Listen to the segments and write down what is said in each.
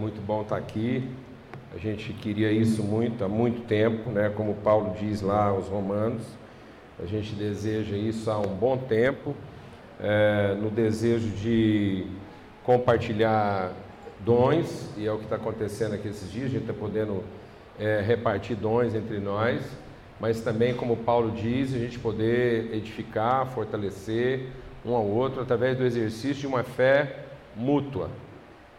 Muito bom estar aqui. A gente queria isso muito há muito tempo, né? Como Paulo diz lá aos Romanos, a gente deseja isso há um bom tempo, é, no desejo de compartilhar dons, e é o que está acontecendo aqui esses dias, a gente está podendo é, repartir dons entre nós, mas também, como Paulo diz, a gente poder edificar, fortalecer um ao outro através do exercício de uma fé mútua.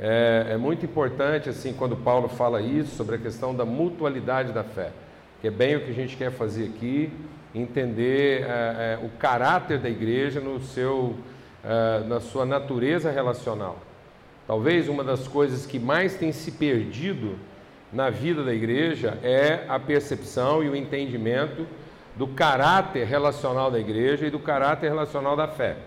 É, é, muito importante, assim, quando Paulo fala isso, sobre a questão da mutualidade da fé, que é bem o que a gente quer fazer aqui, entender é, é, o caráter da igreja no seu, é, na sua natureza relacional. Talvez uma das coisas que mais tem se perdido na vida da igreja é a percepção e o entendimento do caráter relacional da igreja e do caráter relacional da fé.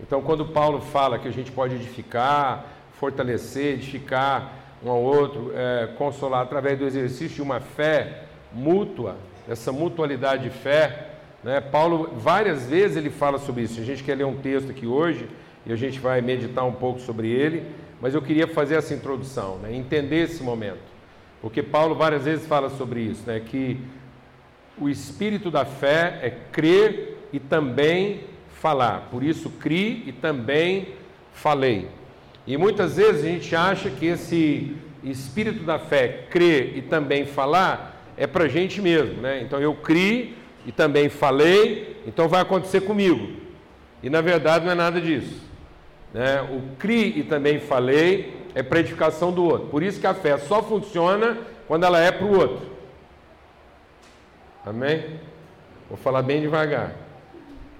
Então, quando Paulo fala que a gente pode edificar, fortalecer, edificar um ao outro, é, consolar através do exercício de uma fé mútua, essa mutualidade de fé. Né? Paulo, várias vezes, ele fala sobre isso. A gente quer ler um texto aqui hoje e a gente vai meditar um pouco sobre ele, mas eu queria fazer essa introdução, né? entender esse momento, porque Paulo várias vezes fala sobre isso, né? que o espírito da fé é crer e também falar. Por isso, crie e também falei. E muitas vezes a gente acha que esse espírito da fé, crer e também falar, é para a gente mesmo, né? Então eu criei e também falei, então vai acontecer comigo. E na verdade não é nada disso. Né? O cri e também falei é para edificação do outro. Por isso que a fé só funciona quando ela é para o outro. Amém? Vou falar bem devagar.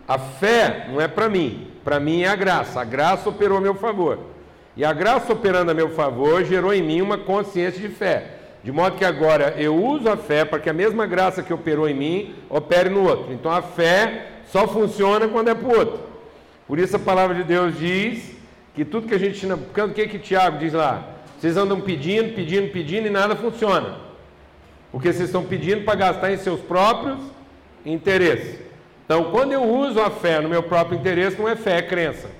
A fé não é para mim, para mim é a graça. A graça operou a meu favor. E a graça operando a meu favor gerou em mim uma consciência de fé. De modo que agora eu uso a fé para que a mesma graça que operou em mim opere no outro. Então a fé só funciona quando é para o outro. Por isso a palavra de Deus diz que tudo que a gente. O que, que Tiago diz lá? Vocês andam pedindo, pedindo, pedindo e nada funciona. Porque vocês estão pedindo para gastar em seus próprios interesses. Então, quando eu uso a fé no meu próprio interesse, não é fé, é crença.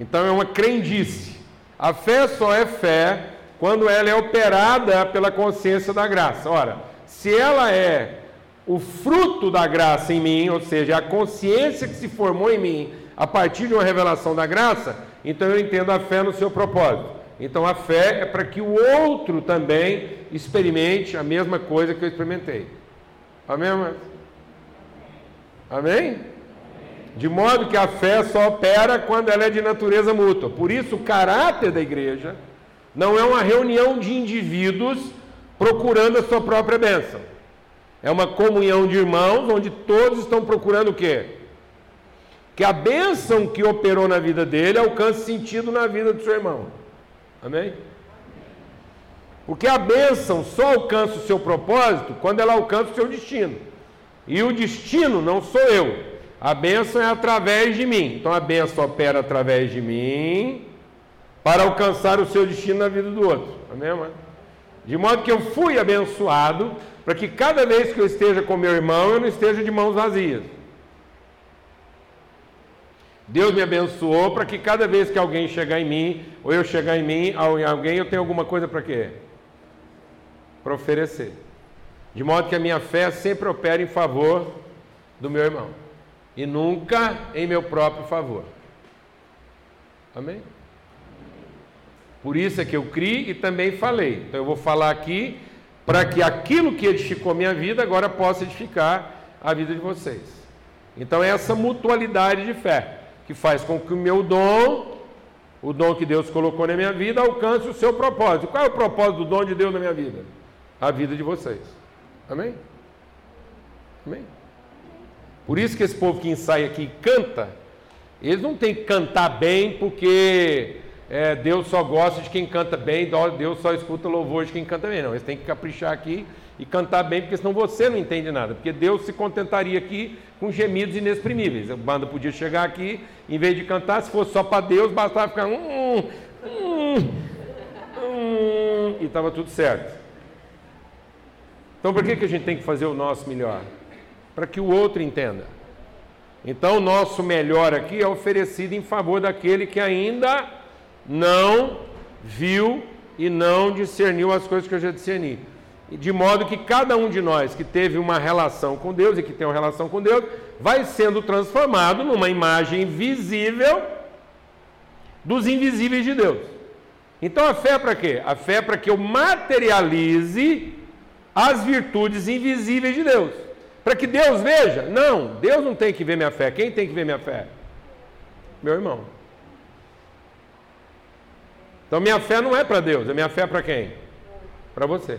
Então é uma crendice. A fé só é fé quando ela é operada pela consciência da graça. Ora, se ela é o fruto da graça em mim, ou seja, a consciência que se formou em mim a partir de uma revelação da graça, então eu entendo a fé no seu propósito. Então a fé é para que o outro também experimente a mesma coisa que eu experimentei. Amém? Amém? De modo que a fé só opera quando ela é de natureza mútua. Por isso, o caráter da igreja não é uma reunião de indivíduos procurando a sua própria bênção. É uma comunhão de irmãos onde todos estão procurando o quê? Que a bênção que operou na vida dele alcance sentido na vida do seu irmão. Amém? Porque a bênção só alcança o seu propósito quando ela alcança o seu destino. E o destino não sou eu, a bênção é através de mim. Então a bênção opera através de mim para alcançar o seu destino na vida do outro. Amém, mano? De modo que eu fui abençoado para que cada vez que eu esteja com meu irmão, eu não esteja de mãos vazias. Deus me abençoou para que cada vez que alguém chegar em mim, ou eu chegar em mim, em alguém, eu tenha alguma coisa para quê? Para oferecer. De modo que a minha fé sempre opera em favor do meu irmão e nunca em meu próprio favor. Amém? Por isso é que eu criei e também falei. Então eu vou falar aqui para que aquilo que edificou minha vida agora possa edificar a vida de vocês. Então é essa mutualidade de fé que faz com que o meu dom, o dom que Deus colocou na minha vida, alcance o seu propósito. Qual é o propósito do dom de Deus na minha vida? A vida de vocês. Amém? Amém? Por isso que esse povo que ensaia aqui canta, eles não têm que cantar bem porque é, Deus só gosta de quem canta bem, Deus só escuta louvor de quem canta bem. Não, eles têm que caprichar aqui e cantar bem, porque senão você não entende nada. Porque Deus se contentaria aqui com gemidos inexprimíveis. A banda podia chegar aqui, em vez de cantar, se fosse só para Deus, bastava ficar. Hum, hum, hum, e estava tudo certo. Então por que, que a gente tem que fazer o nosso melhor? Para que o outro entenda. Então, o nosso melhor aqui é oferecido em favor daquele que ainda não viu e não discerniu as coisas que eu já discerni. De modo que cada um de nós que teve uma relação com Deus e que tem uma relação com Deus, vai sendo transformado numa imagem visível dos invisíveis de Deus. Então a fé é para quê? A fé é para que eu materialize as virtudes invisíveis de Deus. Para que Deus veja? Não, Deus não tem que ver minha fé. Quem tem que ver minha fé? Meu irmão. Então minha fé não é para Deus, a minha fé é para quem? Para você.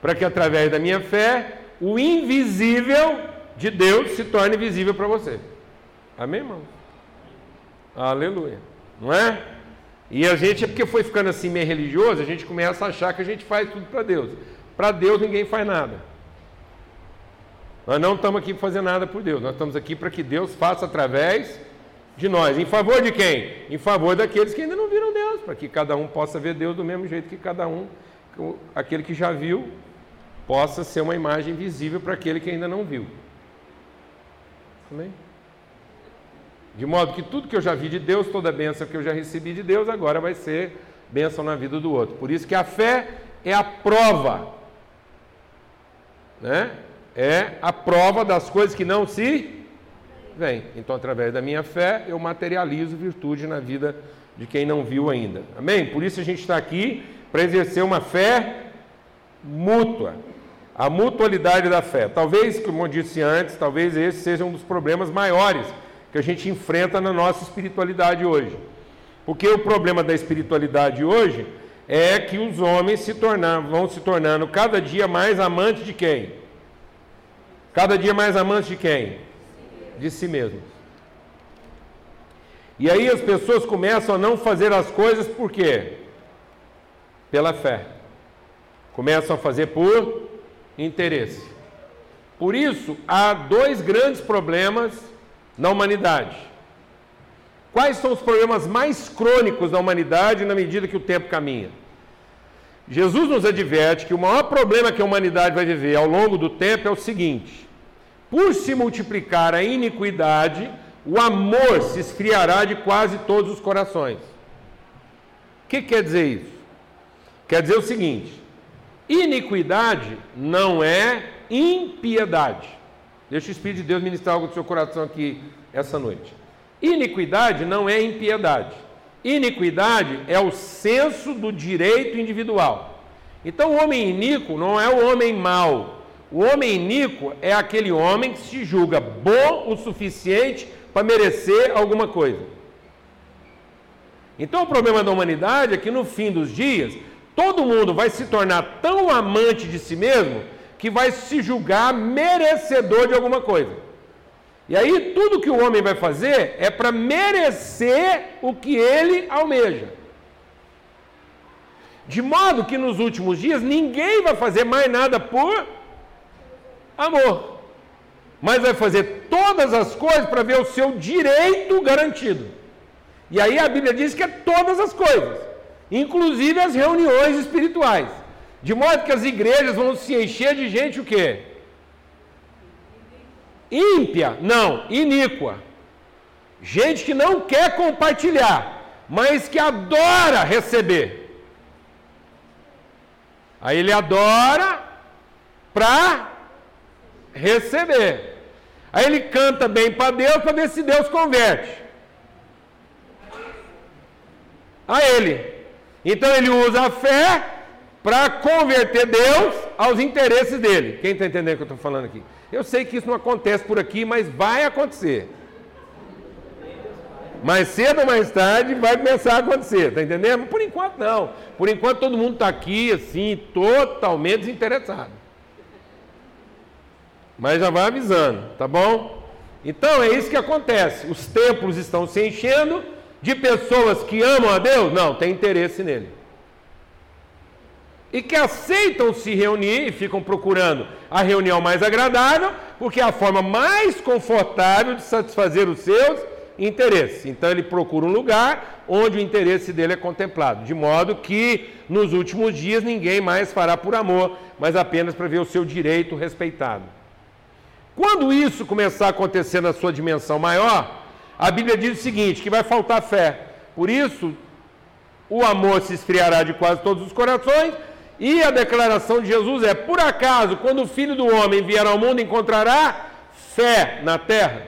Para que através da minha fé, o invisível de Deus se torne visível para você. Amém, irmão? Aleluia. Não é? E a gente, é porque foi ficando assim meio religioso, a gente começa a achar que a gente faz tudo para Deus. Para Deus ninguém faz nada. Nós não estamos aqui para fazer nada por Deus, nós estamos aqui para que Deus faça através de nós. Em favor de quem? Em favor daqueles que ainda não viram Deus, para que cada um possa ver Deus do mesmo jeito que cada um, aquele que já viu, possa ser uma imagem visível para aquele que ainda não viu. Amém? De modo que tudo que eu já vi de Deus, toda bênção que eu já recebi de Deus, agora vai ser bênção na vida do outro. Por isso que a fé é a prova, né? É a prova das coisas que não se vem. Então, através da minha fé, eu materializo virtude na vida de quem não viu ainda. Amém? Por isso a gente está aqui para exercer uma fé mútua. A mutualidade da fé. Talvez, como eu disse antes, talvez esse seja um dos problemas maiores que a gente enfrenta na nossa espiritualidade hoje. Porque o problema da espiritualidade hoje é que os homens se vão se tornando cada dia mais amantes de quem? Cada dia mais amantes de quem? de si mesmos. E aí as pessoas começam a não fazer as coisas por quê? Pela fé. Começam a fazer por interesse. Por isso, há dois grandes problemas na humanidade. Quais são os problemas mais crônicos da humanidade na medida que o tempo caminha? Jesus nos adverte que o maior problema que a humanidade vai viver ao longo do tempo é o seguinte: por se multiplicar a iniquidade, o amor se esfriará de quase todos os corações. O que quer dizer isso? Quer dizer o seguinte: iniquidade não é impiedade. Deixa o Espírito de Deus ministrar algo do seu coração aqui essa noite. Iniquidade não é impiedade. Iniquidade é o senso do direito individual. Então, o homem iníquo não é o homem mau, o homem iníquo é aquele homem que se julga bom o suficiente para merecer alguma coisa. Então o problema da humanidade é que no fim dos dias, todo mundo vai se tornar tão amante de si mesmo que vai se julgar merecedor de alguma coisa. E aí tudo que o homem vai fazer é para merecer o que ele almeja. De modo que nos últimos dias ninguém vai fazer mais nada por amor. Mas vai fazer todas as coisas para ver o seu direito garantido. E aí a Bíblia diz que é todas as coisas, inclusive as reuniões espirituais. De modo que as igrejas vão se encher de gente o quê? Ímpia, não, iníqua. Gente que não quer compartilhar, mas que adora receber. Aí ele adora para receber. Aí ele canta bem para Deus para ver se Deus converte. A ele. Então ele usa a fé para converter Deus aos interesses dele. Quem está entendendo o que eu estou falando aqui? Eu sei que isso não acontece por aqui, mas vai acontecer. Mais cedo ou mais tarde vai começar a acontecer, tá entendendo? Por enquanto não. Por enquanto todo mundo está aqui assim, totalmente desinteressado. Mas já vai avisando, tá bom? Então é isso que acontece. Os templos estão se enchendo de pessoas que amam a Deus? Não, tem interesse nele. E que aceitam se reunir e ficam procurando a reunião mais agradável, porque é a forma mais confortável de satisfazer os seus interesses. Então ele procura um lugar onde o interesse dele é contemplado, de modo que nos últimos dias ninguém mais fará por amor, mas apenas para ver o seu direito respeitado. Quando isso começar a acontecer na sua dimensão maior, a Bíblia diz o seguinte: que vai faltar fé. Por isso, o amor se esfriará de quase todos os corações. E a declaração de Jesus é: por acaso, quando o filho do homem vier ao mundo, encontrará fé na terra?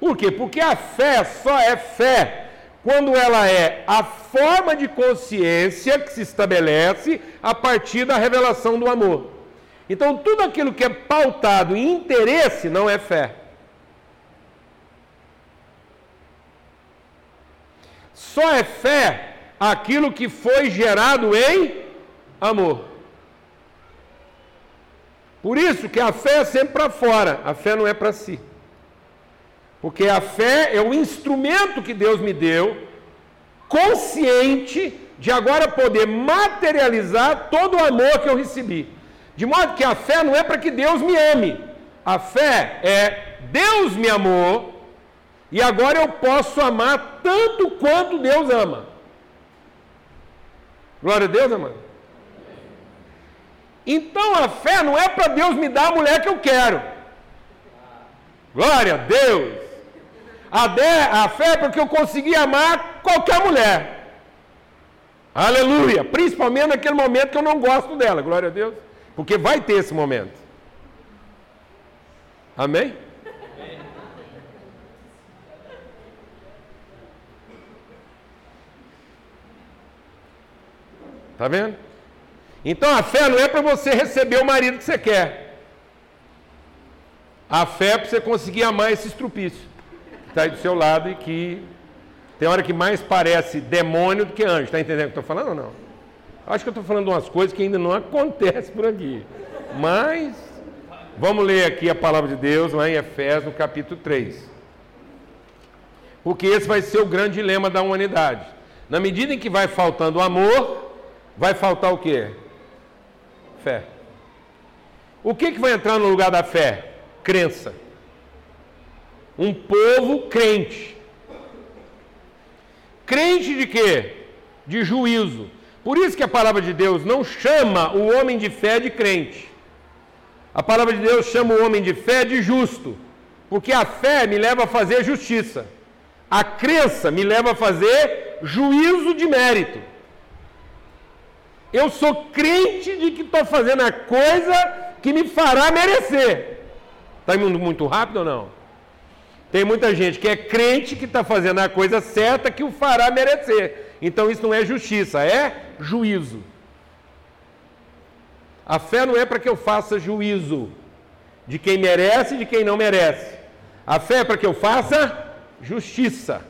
Por quê? Porque a fé só é fé quando ela é a forma de consciência que se estabelece a partir da revelação do amor. Então, tudo aquilo que é pautado em interesse não é fé. Só é fé aquilo que foi gerado em amor. Por isso que a fé é sempre para fora, a fé não é para si. Porque a fé é o instrumento que Deus me deu, consciente de agora poder materializar todo o amor que eu recebi. De modo que a fé não é para que Deus me ame. A fé é Deus me amou e agora eu posso amar tanto quanto Deus ama. Glória a Deus, amado. Então a fé não é para Deus me dar a mulher que eu quero. Glória a Deus. A, de, a fé é porque eu consegui amar qualquer mulher. Aleluia! Principalmente naquele momento que eu não gosto dela, glória a Deus. Porque vai ter esse momento. Amém? Tá vendo? Então a fé não é para você receber o marido que você quer. A fé é para você conseguir amar esse estrupício que está aí do seu lado e que tem hora que mais parece demônio do que anjo. Está entendendo o que eu estou falando ou não? Acho que eu estou falando umas coisas que ainda não acontecem por aqui. Mas vamos ler aqui a palavra de Deus lá em Efésios, no capítulo 3. Porque esse vai ser o grande dilema da humanidade. Na medida em que vai faltando amor, vai faltar o quê? Fé. O que, que vai entrar no lugar da fé? Crença. Um povo crente. Crente de quê? De juízo. Por isso que a palavra de Deus não chama o homem de fé de crente. A palavra de Deus chama o homem de fé de justo. Porque a fé me leva a fazer justiça. A crença me leva a fazer juízo de mérito. Eu sou crente de que estou fazendo a coisa que me fará merecer. Está indo muito rápido ou não? Tem muita gente que é crente que está fazendo a coisa certa que o fará merecer. Então isso não é justiça, é juízo. A fé não é para que eu faça juízo de quem merece e de quem não merece. A fé é para que eu faça justiça,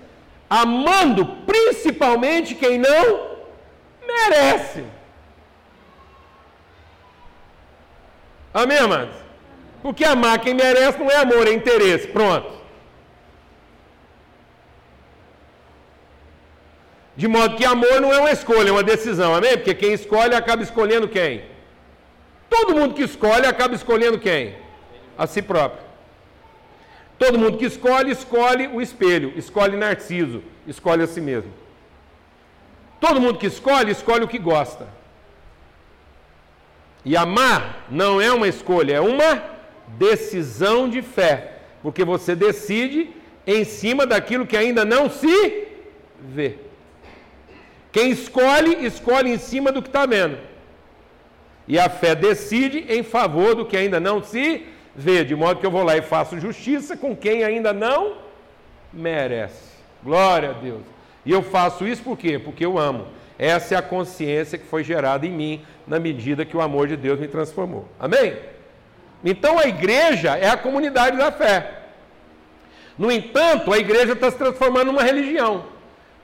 amando principalmente quem não merece. Amém, amados? Porque amar quem merece não é amor, é interesse. Pronto. De modo que amor não é uma escolha, é uma decisão, amém? Porque quem escolhe acaba escolhendo quem? Todo mundo que escolhe acaba escolhendo quem? A si próprio. Todo mundo que escolhe, escolhe o espelho, escolhe Narciso, escolhe a si mesmo. Todo mundo que escolhe, escolhe o que gosta. E amar não é uma escolha, é uma decisão de fé, porque você decide em cima daquilo que ainda não se vê. Quem escolhe, escolhe em cima do que está vendo. E a fé decide em favor do que ainda não se vê, de modo que eu vou lá e faço justiça com quem ainda não merece. Glória a Deus. E eu faço isso por quê? Porque eu amo. Essa é a consciência que foi gerada em mim na medida que o amor de Deus me transformou. Amém? Então a igreja é a comunidade da fé. No entanto, a igreja está se transformando numa religião.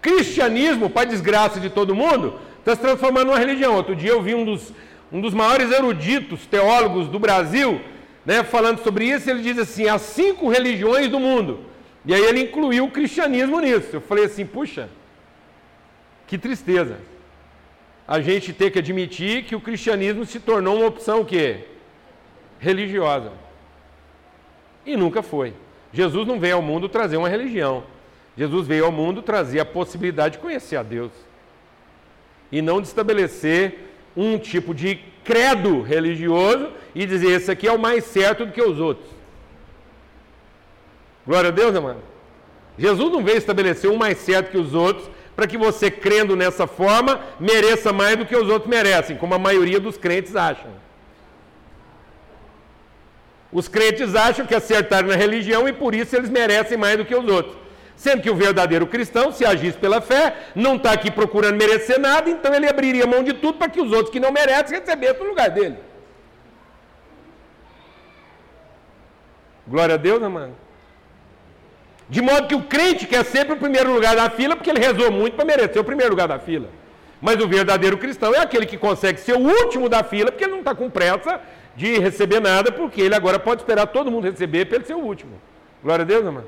Cristianismo, para desgraça de todo mundo, está se transformando numa religião. Outro dia eu vi um dos, um dos maiores eruditos teólogos do Brasil né, falando sobre isso. Ele diz assim: há cinco religiões do mundo. E aí ele incluiu o cristianismo nisso. Eu falei assim: puxa, que tristeza. A gente ter que admitir que o cristianismo se tornou uma opção o quê? Religiosa. E nunca foi. Jesus não veio ao mundo trazer uma religião. Jesus veio ao mundo trazer a possibilidade de conhecer a Deus. E não de estabelecer um tipo de credo religioso e dizer esse aqui é o mais certo do que os outros. Glória a Deus, amado. Jesus não veio estabelecer um mais certo que os outros para que você, crendo nessa forma, mereça mais do que os outros merecem, como a maioria dos crentes acham. Os crentes acham que acertaram na religião e por isso eles merecem mais do que os outros. Sendo que o verdadeiro cristão, se agisse pela fé, não está aqui procurando merecer nada, então ele abriria mão de tudo para que os outros que não merecem recebessem no lugar dele. Glória a Deus, amado. De modo que o crente quer sempre o primeiro lugar da fila, porque ele rezou muito para merecer o primeiro lugar da fila. Mas o verdadeiro cristão é aquele que consegue ser o último da fila, porque ele não está com pressa de receber nada, porque ele agora pode esperar todo mundo receber para ele ser o último. Glória a Deus, amado.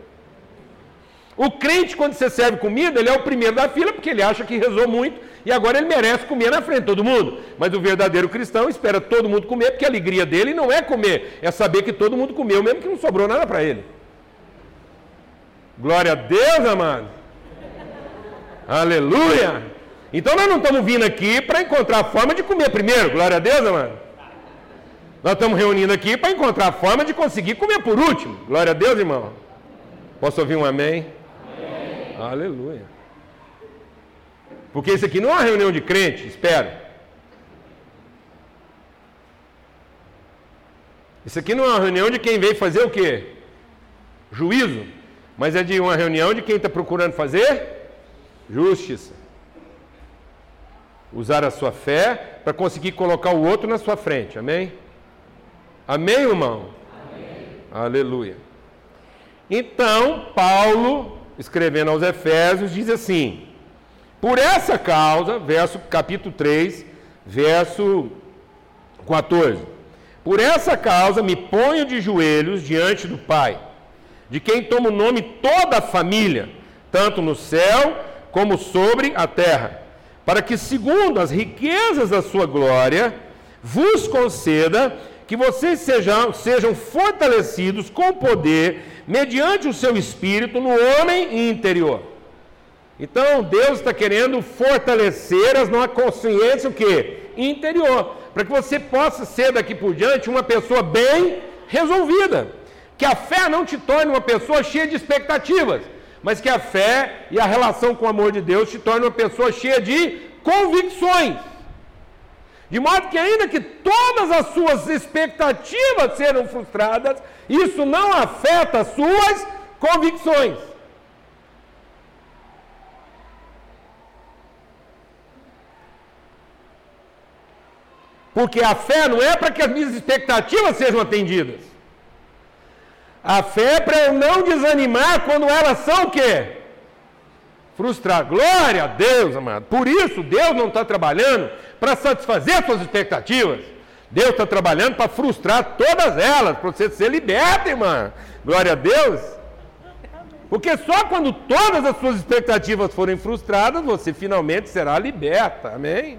O crente, quando você serve comida, ele é o primeiro da fila, porque ele acha que rezou muito e agora ele merece comer na frente de todo mundo. Mas o verdadeiro cristão espera todo mundo comer, porque a alegria dele não é comer, é saber que todo mundo comeu, mesmo que não sobrou nada para ele. Glória a Deus, amado. Aleluia. Então nós não estamos vindo aqui para encontrar a forma de comer primeiro. Glória a Deus, amado. Nós estamos reunindo aqui para encontrar a forma de conseguir comer por último. Glória a Deus, irmão. Posso ouvir um amém? Aleluia. Porque isso aqui não é uma reunião de crente, espero. Isso aqui não é uma reunião de quem veio fazer o quê? Juízo mas é de uma reunião de quem está procurando fazer justiça. Usar a sua fé para conseguir colocar o outro na sua frente. Amém? Amém, irmão? Amém. Aleluia. Então, Paulo, escrevendo aos Efésios, diz assim: Por essa causa, verso capítulo 3, verso 14. Por essa causa me ponho de joelhos diante do Pai de quem toma o nome toda a família, tanto no céu como sobre a terra, para que, segundo as riquezas da sua glória, vos conceda que vocês sejam, sejam fortalecidos com poder, mediante o seu espírito, no homem interior. Então, Deus está querendo fortalecer as nossa consciência o quê? interior, para que você possa ser daqui por diante uma pessoa bem resolvida que a fé não te torne uma pessoa cheia de expectativas, mas que a fé e a relação com o amor de Deus te torne uma pessoa cheia de convicções. De modo que, ainda que todas as suas expectativas sejam frustradas, isso não afeta as suas convicções. Porque a fé não é para que as minhas expectativas sejam atendidas. A fé é para eu não desanimar quando elas são o quê? Frustrar. Glória a Deus, amado. Por isso, Deus não está trabalhando para satisfazer suas expectativas. Deus está trabalhando para frustrar todas elas, para você ser liberto, irmã. Glória a Deus. Porque só quando todas as suas expectativas forem frustradas, você finalmente será liberta. Amém?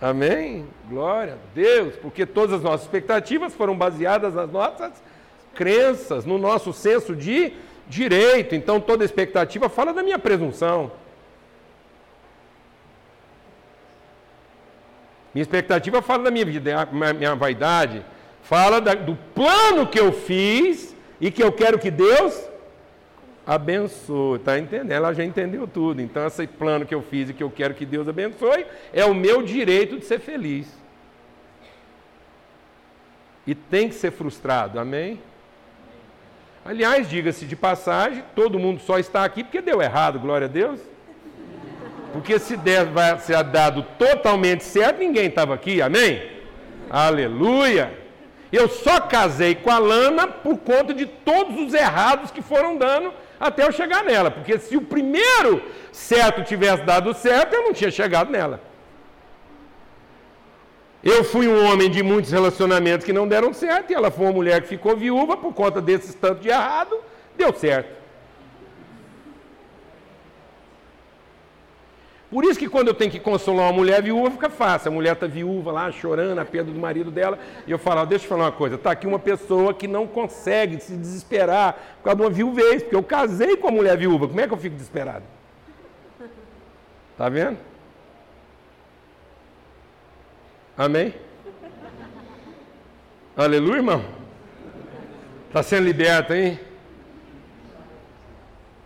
Amém? Glória a Deus, porque todas as nossas expectativas foram baseadas nas nossas crenças, no nosso senso de direito. Então toda expectativa fala da minha presunção. Minha expectativa fala da minha, minha vaidade, fala da, do plano que eu fiz e que eu quero que Deus abençoe. Está entendendo? Ela já entendeu tudo. Então, esse plano que eu fiz e que eu quero que Deus abençoe é o meu direito de ser feliz. E tem que ser frustrado, amém? Aliás, diga-se de passagem, todo mundo só está aqui porque deu errado, glória a Deus. Porque se der, vai ser dado totalmente certo, ninguém estava aqui, amém? Aleluia! Eu só casei com a Lana por conta de todos os errados que foram dando até eu chegar nela. Porque se o primeiro certo tivesse dado certo, eu não tinha chegado nela. Eu fui um homem de muitos relacionamentos que não deram certo, e ela foi uma mulher que ficou viúva por conta desses tantos de errado, deu certo. Por isso que quando eu tenho que consolar uma mulher viúva, fica fácil. A mulher está viúva lá, chorando a perda do marido dela, e eu falo, deixa eu falar uma coisa, está aqui uma pessoa que não consegue se desesperar por causa de uma viuvez, porque eu casei com a mulher viúva, como é que eu fico desesperado? Está vendo? Amém? Aleluia, irmão? Está sendo liberto, hein?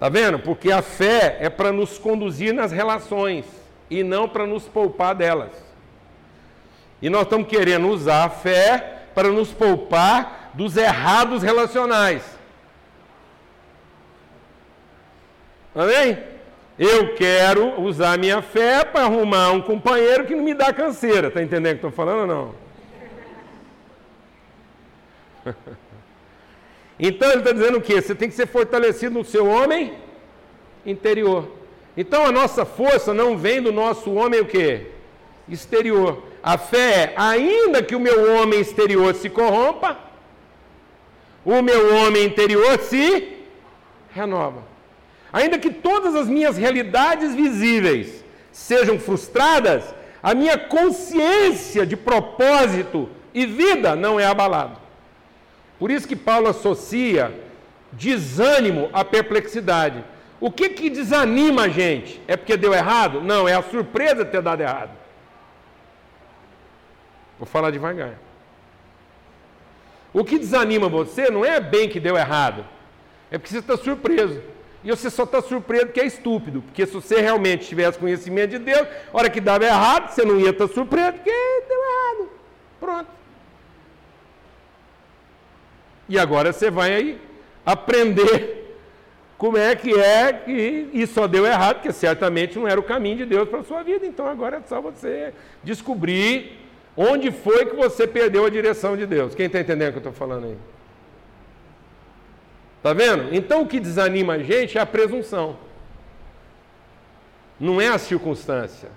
Tá vendo? Porque a fé é para nos conduzir nas relações e não para nos poupar delas. E nós estamos querendo usar a fé para nos poupar dos errados relacionais. Amém? Eu quero usar minha fé para arrumar um companheiro que não me dá canseira. Está entendendo o que estou falando ou não? Então ele está dizendo o quê? Você tem que ser fortalecido no seu homem interior. Então a nossa força não vem do nosso homem o quê? Exterior. A fé é, ainda que o meu homem exterior se corrompa, o meu homem interior se renova. Ainda que todas as minhas realidades visíveis sejam frustradas, a minha consciência de propósito e vida não é abalada. Por isso que Paulo associa desânimo à perplexidade. O que, que desanima a gente? É porque deu errado? Não, é a surpresa de ter dado errado. Vou falar devagar. O que desanima você não é bem que deu errado, é porque você está surpreso. E você só está surpreso porque é estúpido. Porque se você realmente tivesse conhecimento de Deus, a hora que dava errado, você não ia estar surpreso porque deu errado. Pronto. E agora você vai aí aprender como é que é que isso só deu errado, porque certamente não era o caminho de Deus para a sua vida. Então agora é só você descobrir onde foi que você perdeu a direção de Deus. Quem está entendendo o que eu estou falando aí? Está vendo? Então o que desanima a gente é a presunção. Não é a circunstância.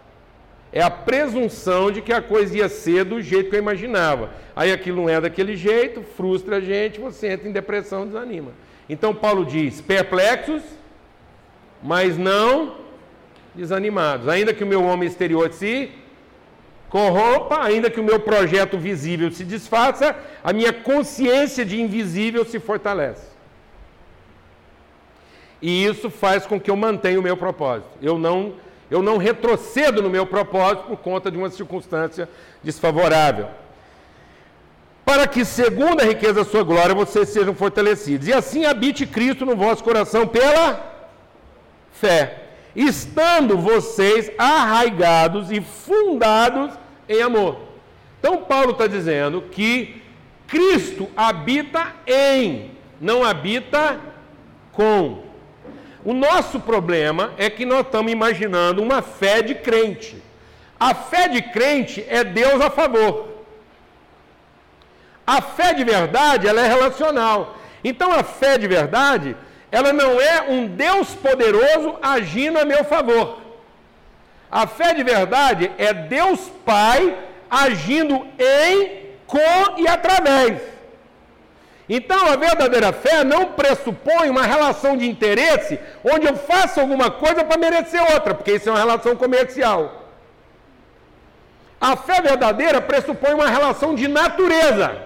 É a presunção de que a coisa ia ser do jeito que eu imaginava. Aí aquilo não é daquele jeito, frustra a gente, você entra em depressão, desanima. Então Paulo diz: perplexos, mas não desanimados. Ainda que o meu homem exterior se corrompa, ainda que o meu projeto visível se desfaça, a minha consciência de invisível se fortalece. E isso faz com que eu mantenha o meu propósito. Eu não eu não retrocedo no meu propósito por conta de uma circunstância desfavorável. Para que, segundo a riqueza da sua glória, vocês sejam fortalecidos. E assim habite Cristo no vosso coração pela fé, estando vocês arraigados e fundados em amor. Então, Paulo está dizendo que Cristo habita em, não habita com. O nosso problema é que nós estamos imaginando uma fé de crente. A fé de crente é Deus a favor. A fé de verdade, ela é relacional. Então a fé de verdade, ela não é um Deus poderoso agindo a meu favor. A fé de verdade é Deus Pai agindo em, com e através. Então, a verdadeira fé não pressupõe uma relação de interesse onde eu faço alguma coisa para merecer outra, porque isso é uma relação comercial. A fé verdadeira pressupõe uma relação de natureza,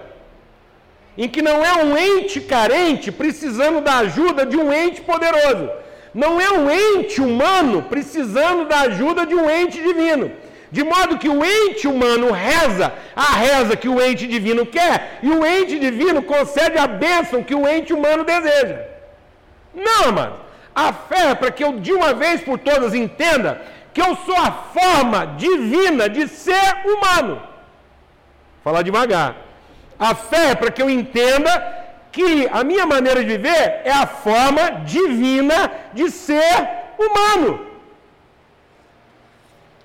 em que não é um ente carente precisando da ajuda de um ente poderoso, não é um ente humano precisando da ajuda de um ente divino. De modo que o ente humano reza a reza que o ente divino quer, e o ente divino concede a bênção que o ente humano deseja. Não, mano. A fé é para que eu de uma vez por todas entenda que eu sou a forma divina de ser humano. Vou falar devagar. A fé é para que eu entenda que a minha maneira de viver é a forma divina de ser humano.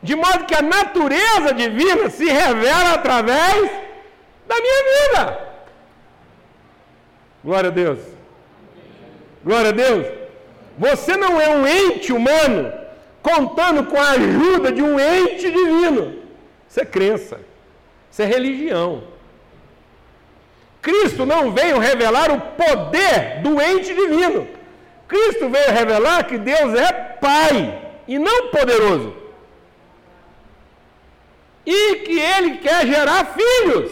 De modo que a natureza divina se revela através da minha vida. Glória a Deus. Glória a Deus. Você não é um ente humano contando com a ajuda de um ente divino. Isso é crença. Isso é religião. Cristo não veio revelar o poder do ente divino. Cristo veio revelar que Deus é Pai e não poderoso e que ele quer gerar filhos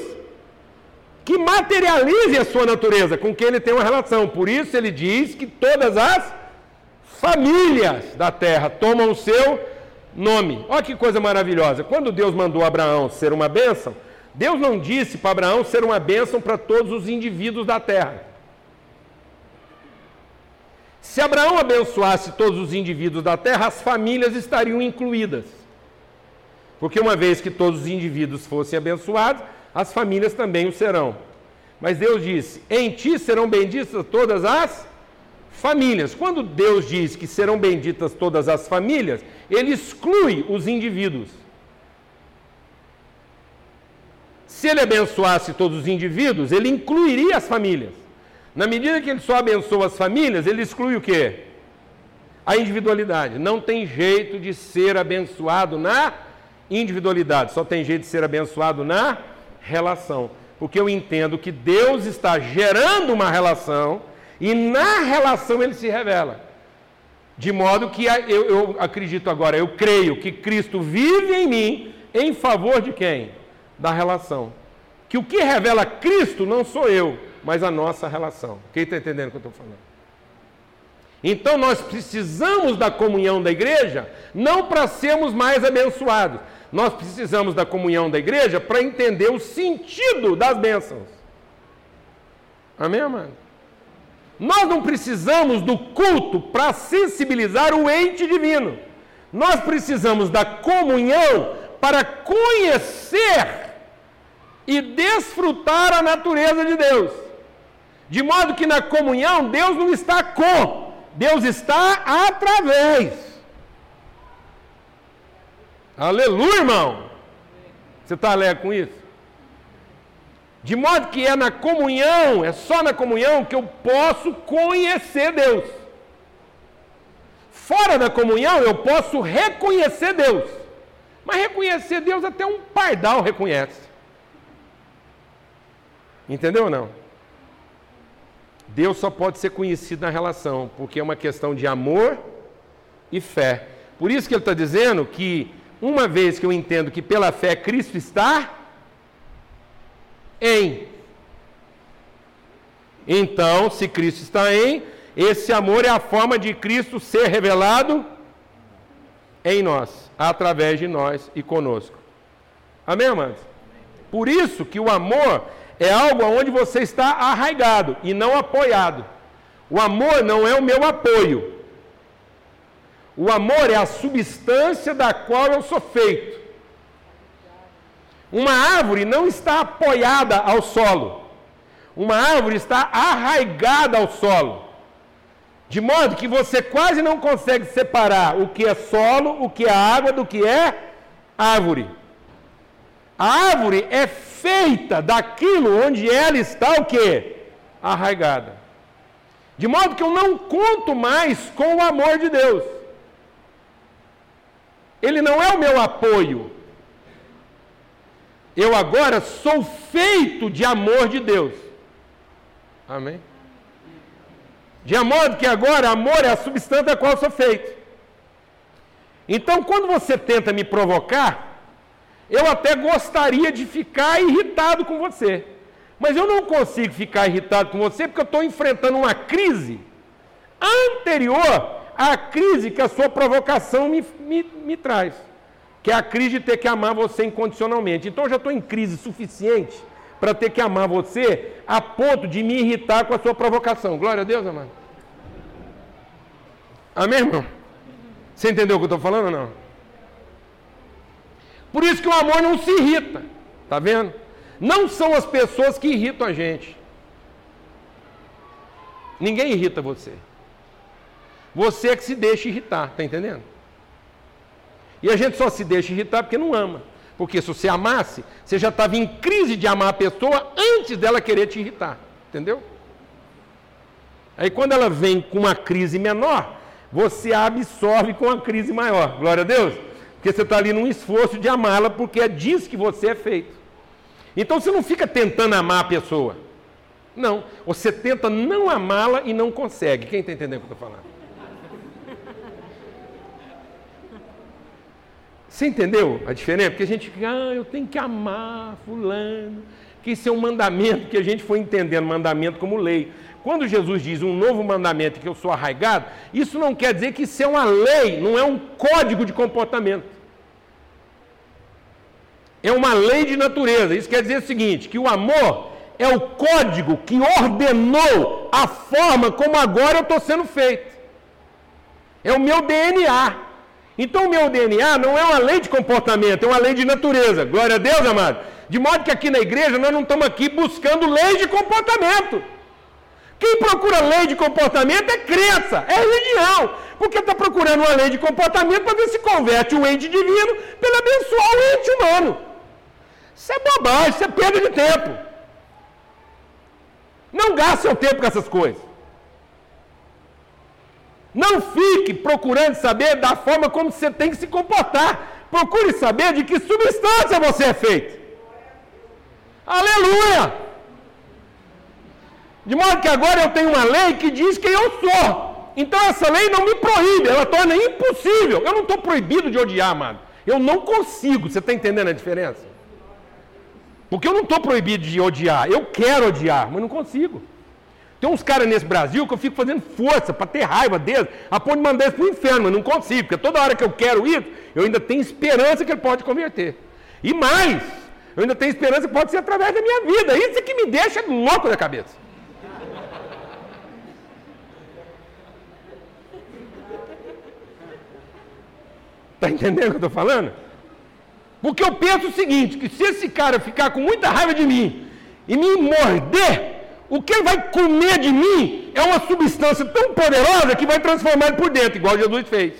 que materializem a sua natureza, com quem ele tem uma relação. Por isso ele diz que todas as famílias da terra tomam o seu nome. Olha que coisa maravilhosa. Quando Deus mandou Abraão ser uma bênção, Deus não disse para Abraão ser uma bênção para todos os indivíduos da terra. Se Abraão abençoasse todos os indivíduos da terra, as famílias estariam incluídas. Porque uma vez que todos os indivíduos fossem abençoados, as famílias também o serão. Mas Deus disse: Em ti serão benditas todas as famílias. Quando Deus diz que serão benditas todas as famílias, ele exclui os indivíduos. Se ele abençoasse todos os indivíduos, ele incluiria as famílias. Na medida que ele só abençoa as famílias, ele exclui o quê? A individualidade. Não tem jeito de ser abençoado na individualidade, só tem jeito de ser abençoado na relação. Porque eu entendo que Deus está gerando uma relação e na relação ele se revela. De modo que eu, eu, acredito agora, eu creio que Cristo vive em mim em favor de quem? Da relação. Que o que revela Cristo não sou eu, mas a nossa relação. Quem está entendendo o que eu estou falando? Então nós precisamos da comunhão da igreja, não para sermos mais abençoados. Nós precisamos da comunhão da igreja para entender o sentido das bênçãos. Amém, amado? Nós não precisamos do culto para sensibilizar o ente divino. Nós precisamos da comunhão para conhecer e desfrutar a natureza de Deus. De modo que na comunhão Deus não está com, Deus está através. Aleluia, irmão. Você está alegre com isso? De modo que é na comunhão, é só na comunhão que eu posso conhecer Deus. Fora da comunhão eu posso reconhecer Deus. Mas reconhecer Deus até um pardal reconhece. Entendeu ou não? Deus só pode ser conhecido na relação, porque é uma questão de amor e fé. Por isso que ele está dizendo que, uma vez que eu entendo que pela fé Cristo está em. Então, se Cristo está em, esse amor é a forma de Cristo ser revelado em nós, através de nós e conosco. Amém, amados? Por isso que o amor é algo onde você está arraigado e não apoiado. O amor não é o meu apoio. O amor é a substância da qual eu sou feito. Uma árvore não está apoiada ao solo. Uma árvore está arraigada ao solo. De modo que você quase não consegue separar o que é solo, o que é água, do que é árvore. A árvore é feita daquilo onde ela está o quê? Arraigada. De modo que eu não conto mais com o amor de Deus. Ele não é o meu apoio, eu agora sou feito de amor de Deus. Amém? De modo que agora amor é a substância da qual sou feito. Então, quando você tenta me provocar, eu até gostaria de ficar irritado com você. Mas eu não consigo ficar irritado com você porque eu estou enfrentando uma crise anterior à crise que a sua provocação me, me, me traz que é a crise de ter que amar você incondicionalmente. Então eu já estou em crise suficiente para ter que amar você a ponto de me irritar com a sua provocação. Glória a Deus, amado. Amém, irmão? Você entendeu o que eu estou falando ou não? Por isso que o amor não se irrita. Está vendo? Não são as pessoas que irritam a gente. Ninguém irrita você. Você é que se deixa irritar, está entendendo? E a gente só se deixa irritar porque não ama. Porque se você amasse, você já estava em crise de amar a pessoa antes dela querer te irritar. Entendeu? Aí quando ela vem com uma crise menor, você absorve com uma crise maior. Glória a Deus. Porque você está ali num esforço de amá-la, porque é disso que você é feito. Então você não fica tentando amar a pessoa. Não. Você tenta não amá-la e não consegue. Quem está entendendo o que eu estou falando? Você entendeu a diferença? Porque a gente fica, ah, eu tenho que amar fulano, que isso é um mandamento que a gente foi entendendo, mandamento como lei. Quando Jesus diz um novo mandamento que eu sou arraigado, isso não quer dizer que isso é uma lei, não é um código de comportamento. É uma lei de natureza. Isso quer dizer o seguinte: que o amor é o código que ordenou a forma como agora eu estou sendo feito. É o meu DNA. Então o meu DNA não é uma lei de comportamento, é uma lei de natureza. Glória a Deus, amado. De modo que aqui na igreja nós não estamos aqui buscando lei de comportamento. Quem procura lei de comportamento é crença, é religião. Porque está procurando uma lei de comportamento para ver se converte o ente divino para abençoar o ente humano. Isso é bobagem, isso é perda de tempo. Não gaste seu tempo com essas coisas. Não fique procurando saber da forma como você tem que se comportar. Procure saber de que substância você é feito. Aleluia! De modo que agora eu tenho uma lei que diz quem eu sou. Então essa lei não me proíbe, ela torna impossível. Eu não estou proibido de odiar, amado. Eu não consigo. Você está entendendo a diferença? Porque eu não estou proibido de odiar. Eu quero odiar, mas não consigo. Tem uns caras nesse Brasil que eu fico fazendo força para ter raiva deles, a ponto de mandar eles para o inferno, mas não consigo, porque toda hora que eu quero ir, eu ainda tenho esperança que ele pode converter. E mais, eu ainda tenho esperança que pode ser através da minha vida. Isso é que me deixa louco da cabeça. Está entendendo o que eu estou falando? Porque eu penso o seguinte: que se esse cara ficar com muita raiva de mim e me morder, o que ele vai comer de mim é uma substância tão poderosa que vai transformar ele por dentro, igual Jesus fez.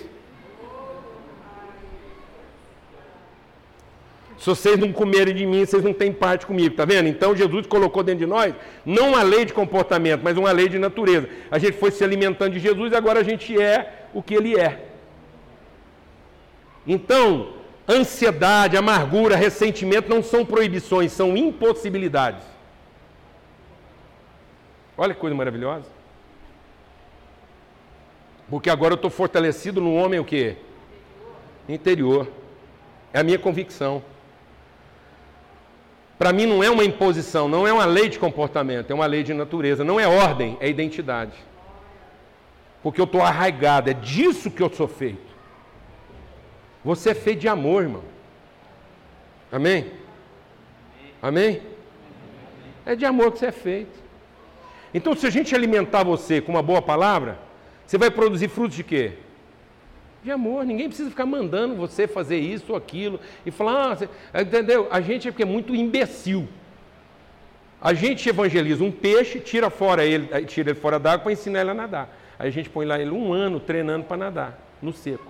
Se vocês não comerem de mim, vocês não têm parte comigo, tá vendo? Então Jesus colocou dentro de nós não uma lei de comportamento, mas uma lei de natureza. A gente foi se alimentando de Jesus e agora a gente é o que ele é. Então, ansiedade, amargura, ressentimento não são proibições, são impossibilidades. Olha que coisa maravilhosa. Porque agora eu estou fortalecido no homem o quê? Interior. É a minha convicção. Para mim não é uma imposição, não é uma lei de comportamento, é uma lei de natureza. Não é ordem, é identidade. Porque eu estou arraigado, é disso que eu sou feito. Você é feito de amor, irmão. Amém? Amém? É de amor que você é feito. Então, se a gente alimentar você com uma boa palavra, você vai produzir frutos de quê? De amor. Ninguém precisa ficar mandando você fazer isso ou aquilo e falar, ah, você... entendeu? A gente é porque é muito imbecil. A gente evangeliza um peixe, tira fora ele, tira ele fora d'água para ensinar ele a nadar. Aí a gente põe lá ele um ano treinando para nadar no seco.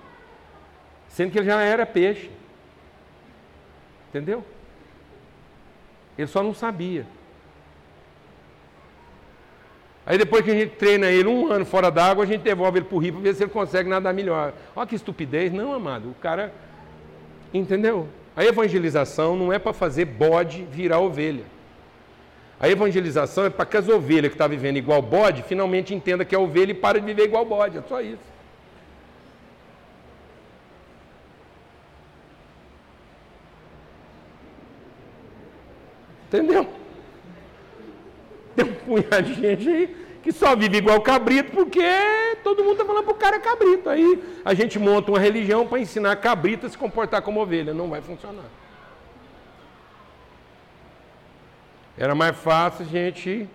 Sendo que ele já era peixe. Entendeu? Ele só não sabia. Aí depois que a gente treina ele um ano fora d'água, a gente devolve ele para o rio para ver se ele consegue nadar melhor. Olha que estupidez. Não, amado. O cara. Entendeu? A evangelização não é para fazer bode virar ovelha. A evangelização é para que as ovelhas que estão tá vivendo igual bode finalmente entenda que é ovelha e para de viver igual bode. É só isso. Entendeu? Tem um punhado de gente aí que só vive igual cabrito porque todo mundo está falando para o cara cabrito. Aí a gente monta uma religião para ensinar cabrito a se comportar como ovelha. Não vai funcionar. Era mais fácil a gente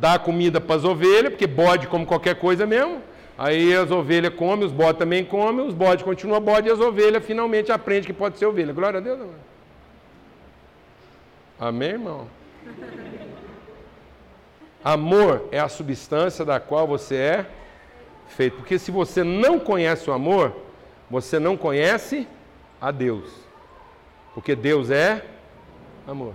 dar comida para as ovelhas, porque bode come qualquer coisa mesmo. Aí as ovelhas comem, os bodes também comem, os bodes continuam bode e as ovelhas finalmente aprendem que pode ser ovelha. Glória a Deus. Amém, Amém irmão? Amor é a substância da qual você é feito. Porque se você não conhece o amor, você não conhece a Deus. Porque Deus é amor.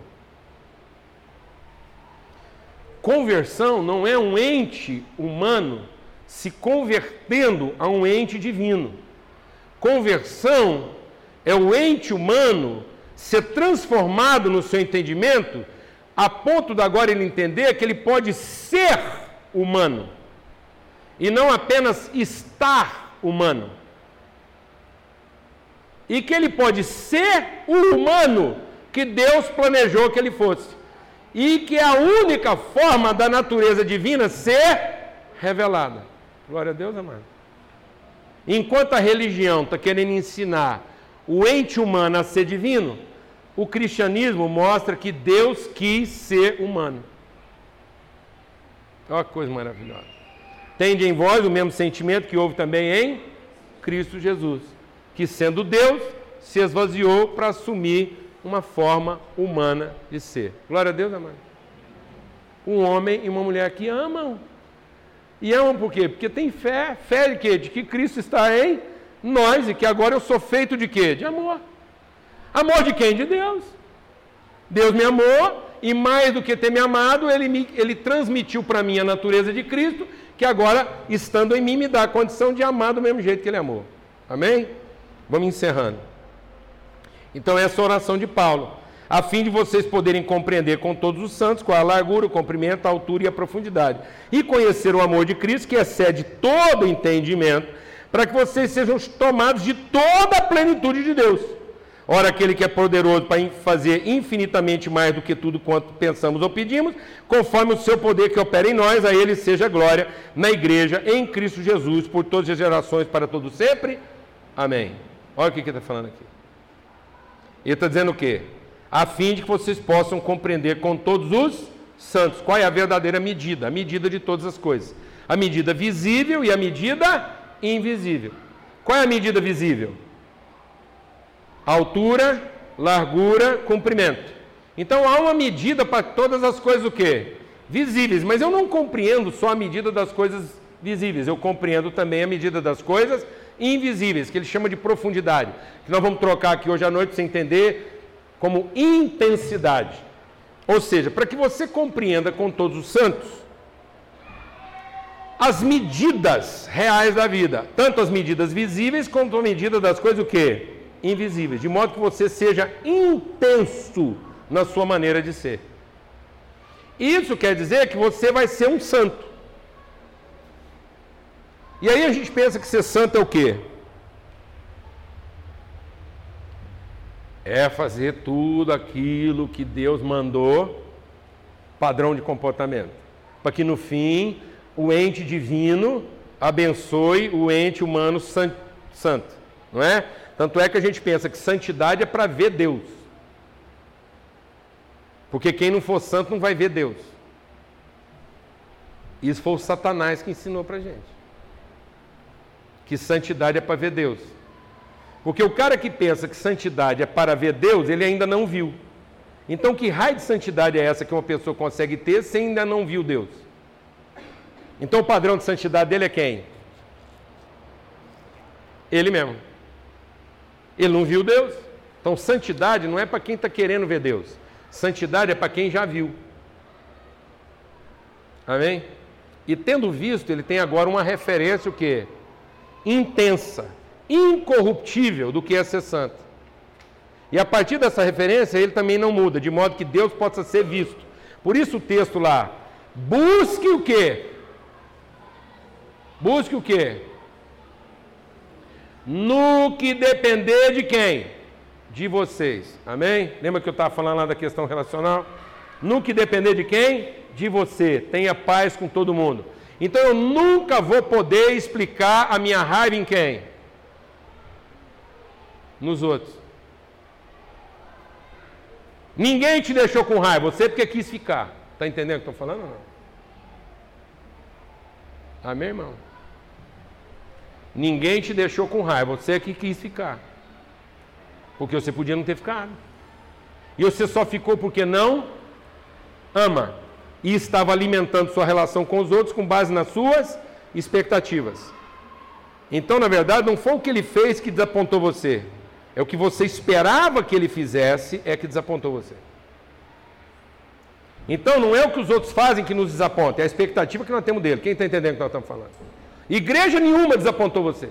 Conversão não é um ente humano se convertendo a um ente divino. Conversão é o ente humano ser transformado no seu entendimento a ponto de agora ele entender que ele pode ser humano e não apenas estar humano. E que ele pode ser o humano que Deus planejou que ele fosse. E que é a única forma da natureza divina ser revelada. Glória a Deus, amado. Enquanto a religião está querendo ensinar o ente humano a ser divino, o cristianismo mostra que Deus quis ser humano. Olha que coisa maravilhosa. Tende em vós o mesmo sentimento que houve também em Cristo Jesus, que sendo Deus, se esvaziou para assumir uma forma humana de ser. Glória a Deus, amado. Um homem e uma mulher que amam. E amam por quê? Porque tem fé. Fé de quê? De que Cristo está em nós e que agora eu sou feito de quê? De amor. Amor de quem? De Deus. Deus me amou e mais do que ter me amado, ele, me, ele transmitiu para mim a natureza de Cristo, que agora, estando em mim, me dá a condição de amar do mesmo jeito que ele amou. Amém? Vamos encerrando. Então, essa é oração de Paulo, a fim de vocês poderem compreender com todos os santos qual a largura, o comprimento, a altura e a profundidade, e conhecer o amor de Cristo, que excede todo entendimento, para que vocês sejam tomados de toda a plenitude de Deus. Ora, aquele que é poderoso para fazer infinitamente mais do que tudo quanto pensamos ou pedimos, conforme o seu poder que opera em nós, a ele seja glória na igreja, em Cristo Jesus, por todas as gerações, para todo sempre. Amém. Olha o que ele está falando aqui. Ele está dizendo o quê? A fim de que vocês possam compreender com todos os santos qual é a verdadeira medida, a medida de todas as coisas. A medida visível e a medida invisível. Qual é a medida visível? Altura, largura, comprimento. Então há uma medida para todas as coisas o quê? Visíveis, mas eu não compreendo só a medida das coisas visíveis, eu compreendo também a medida das coisas invisíveis, que ele chama de profundidade, que nós vamos trocar aqui hoje à noite para você entender como intensidade. Ou seja, para que você compreenda com todos os santos as medidas reais da vida, tanto as medidas visíveis quanto a medida das coisas o quê? Invisíveis, de modo que você seja intenso na sua maneira de ser. Isso quer dizer que você vai ser um santo. E aí a gente pensa que ser santo é o quê? É fazer tudo aquilo que Deus mandou, padrão de comportamento, para que no fim o ente divino abençoe o ente humano santo, não é? Tanto é que a gente pensa que santidade é para ver Deus. Porque quem não for santo não vai ver Deus. Isso foi o Satanás que ensinou para a gente. Que santidade é para ver Deus. Porque o cara que pensa que santidade é para ver Deus, ele ainda não viu. Então, que raio de santidade é essa que uma pessoa consegue ter se ainda não viu Deus? Então, o padrão de santidade dele é quem? Ele mesmo. Ele não viu Deus. Então, santidade não é para quem está querendo ver Deus. Santidade é para quem já viu. Amém? E tendo visto, ele tem agora uma referência o quê? Intensa, incorruptível do que é ser santo. E a partir dessa referência, ele também não muda, de modo que Deus possa ser visto. Por isso o texto lá, busque o quê? Busque o quê? No que depender de quem? De vocês. Amém? Lembra que eu estava falando lá da questão relacional? No que depender de quem? De você. Tenha paz com todo mundo. Então eu nunca vou poder explicar a minha raiva em quem? Nos outros. Ninguém te deixou com raiva, você porque quis ficar. Está entendendo o que estou falando ou não? Amém, irmão? Ninguém te deixou com raiva, você é que quis ficar. Porque você podia não ter ficado. E você só ficou porque não ama. E estava alimentando sua relação com os outros com base nas suas expectativas. Então, na verdade, não foi o que ele fez que desapontou você. É o que você esperava que ele fizesse é que desapontou você. Então, não é o que os outros fazem que nos desaponta, é a expectativa que nós temos dele. Quem está entendendo o que nós estamos falando? Igreja nenhuma desapontou você.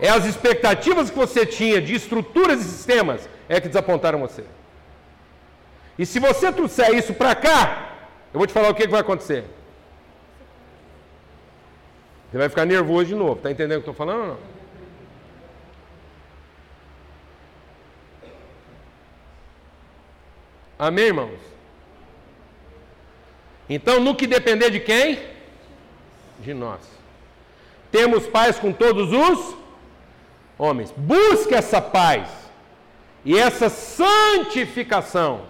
É as expectativas que você tinha de estruturas e sistemas é que desapontaram você. E se você trouxer isso para cá, eu vou te falar o que, que vai acontecer. Você vai ficar nervoso de novo. Está entendendo o que eu estou falando ou não? Amém, irmãos? Então, no que depender de quem? De nós. Temos paz com todos os homens. Busque essa paz e essa santificação.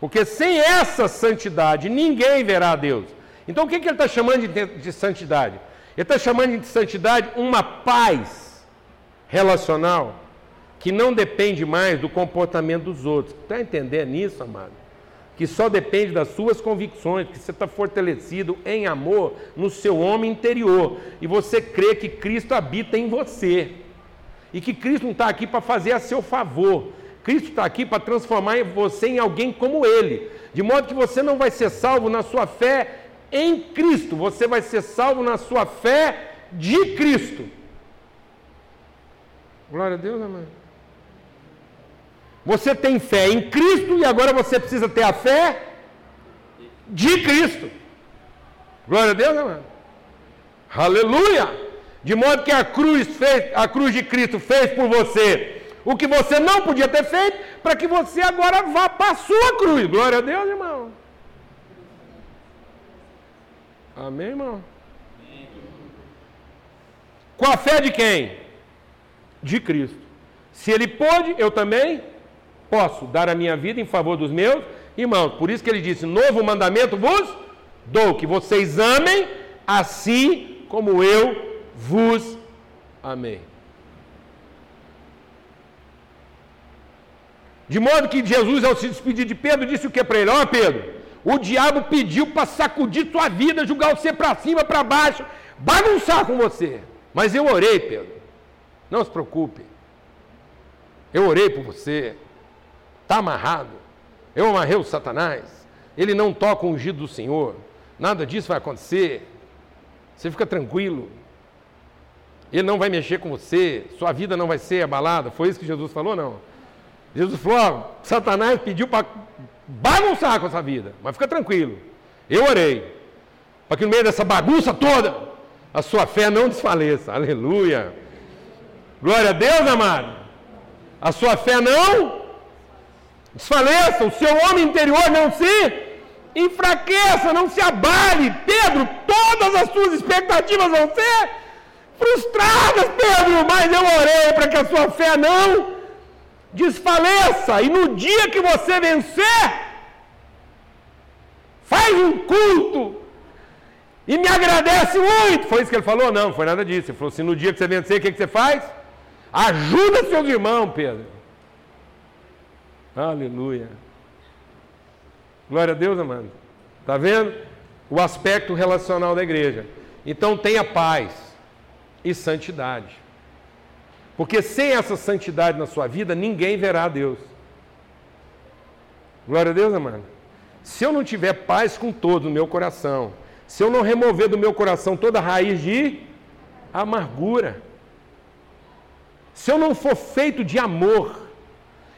Porque sem essa santidade ninguém verá a Deus. Então o que, que ele está chamando de, de santidade? Ele está chamando de santidade uma paz relacional que não depende mais do comportamento dos outros. Está entendendo nisso, amado? Que só depende das suas convicções, que você está fortalecido em amor no seu homem interior. E você crê que Cristo habita em você. E que Cristo não está aqui para fazer a seu favor. Cristo está aqui para transformar você em alguém como Ele. De modo que você não vai ser salvo na sua fé em Cristo, você vai ser salvo na sua fé de Cristo. Glória a Deus, amém. Você tem fé em Cristo e agora você precisa ter a fé de Cristo. Glória a Deus, amém. Aleluia! De modo que a cruz fez, a cruz de Cristo fez por você o que você não podia ter feito, para que você agora vá para a sua cruz. Glória a Deus, irmão. Amém, irmão? Com a fé de quem? De Cristo. Se ele pôde, eu também posso dar a minha vida em favor dos meus irmãos. Por isso que ele disse: Novo mandamento vos dou, que vocês amem assim como eu vos amei. De modo que Jesus, ao se despedir de Pedro, disse o que para ele? Ó oh, Pedro, o diabo pediu para sacudir tua vida, jogar você para cima, para baixo, bagunçar com você. Mas eu orei, Pedro. Não se preocupe. Eu orei por você. Está amarrado. Eu amarrei o Satanás. Ele não toca o ungido do Senhor. Nada disso vai acontecer. Você fica tranquilo. Ele não vai mexer com você. Sua vida não vai ser abalada. Foi isso que Jesus falou, não? Jesus falou: ó, Satanás pediu para bagunçar com essa vida, mas fica tranquilo. Eu orei para que no meio dessa bagunça toda a sua fé não desfaleça. Aleluia. Glória a Deus, amado. A sua fé não desfaleça, o seu homem interior não se enfraqueça, não se abale. Pedro, todas as suas expectativas vão ser frustradas, Pedro, mas eu orei para que a sua fé não desfaleça, e no dia que você vencer, faz um culto e me agradece muito. Foi isso que ele falou? Não, foi nada disso. Ele falou assim: no dia que você vencer, o que, que você faz? Ajuda seus irmãos, Pedro. Aleluia. Glória a Deus, amado. Está vendo? O aspecto relacional da igreja. Então tenha paz e santidade. Porque sem essa santidade na sua vida, ninguém verá a Deus. Glória a Deus, amado. Se eu não tiver paz com todo no meu coração, se eu não remover do meu coração toda raiz de amargura, se eu não for feito de amor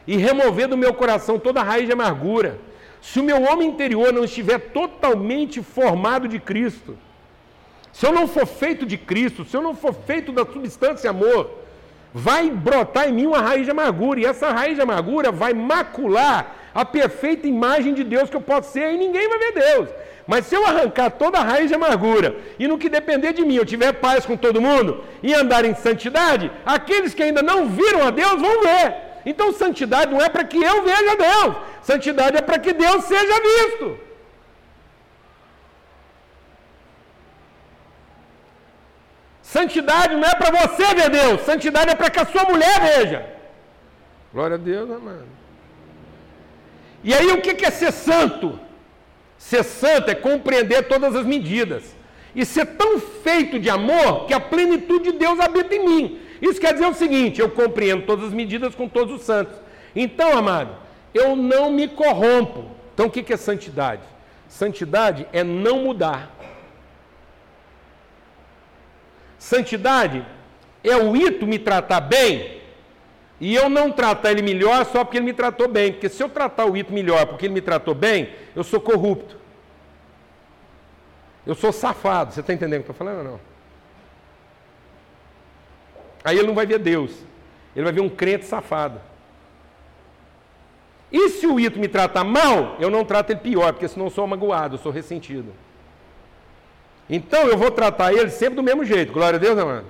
e remover do meu coração toda a raiz de amargura, se o meu homem interior não estiver totalmente formado de Cristo, se eu não for feito de Cristo, se eu não for feito da substância amor, vai brotar em mim uma raiz de amargura, e essa raiz de amargura vai macular a perfeita imagem de Deus que eu posso ser, e ninguém vai ver Deus. Mas se eu arrancar toda a raiz de amargura e no que depender de mim eu tiver paz com todo mundo e andar em santidade, aqueles que ainda não viram a Deus vão ver. Então santidade não é para que eu veja Deus, santidade é para que Deus seja visto. Santidade não é para você ver Deus, santidade é para que a sua mulher veja. Glória a Deus, amado. E aí o que é ser santo? Ser santo é compreender todas as medidas. E ser tão feito de amor que a plenitude de Deus habita em mim. Isso quer dizer o seguinte: eu compreendo todas as medidas com todos os santos. Então, amado, eu não me corrompo. Então, o que é santidade? Santidade é não mudar. Santidade é o Ito me tratar bem e eu não tratar ele melhor só porque ele me tratou bem. Porque se eu tratar o Ito melhor porque ele me tratou bem, eu sou corrupto. Eu sou safado. Você está entendendo o que eu estou falando ou não? Aí ele não vai ver Deus. Ele vai ver um crente safado. E se o Ito me tratar mal, eu não trato ele pior, porque senão eu sou magoado, eu sou ressentido. Então eu vou tratar ele sempre do mesmo jeito. Glória a Deus, amado.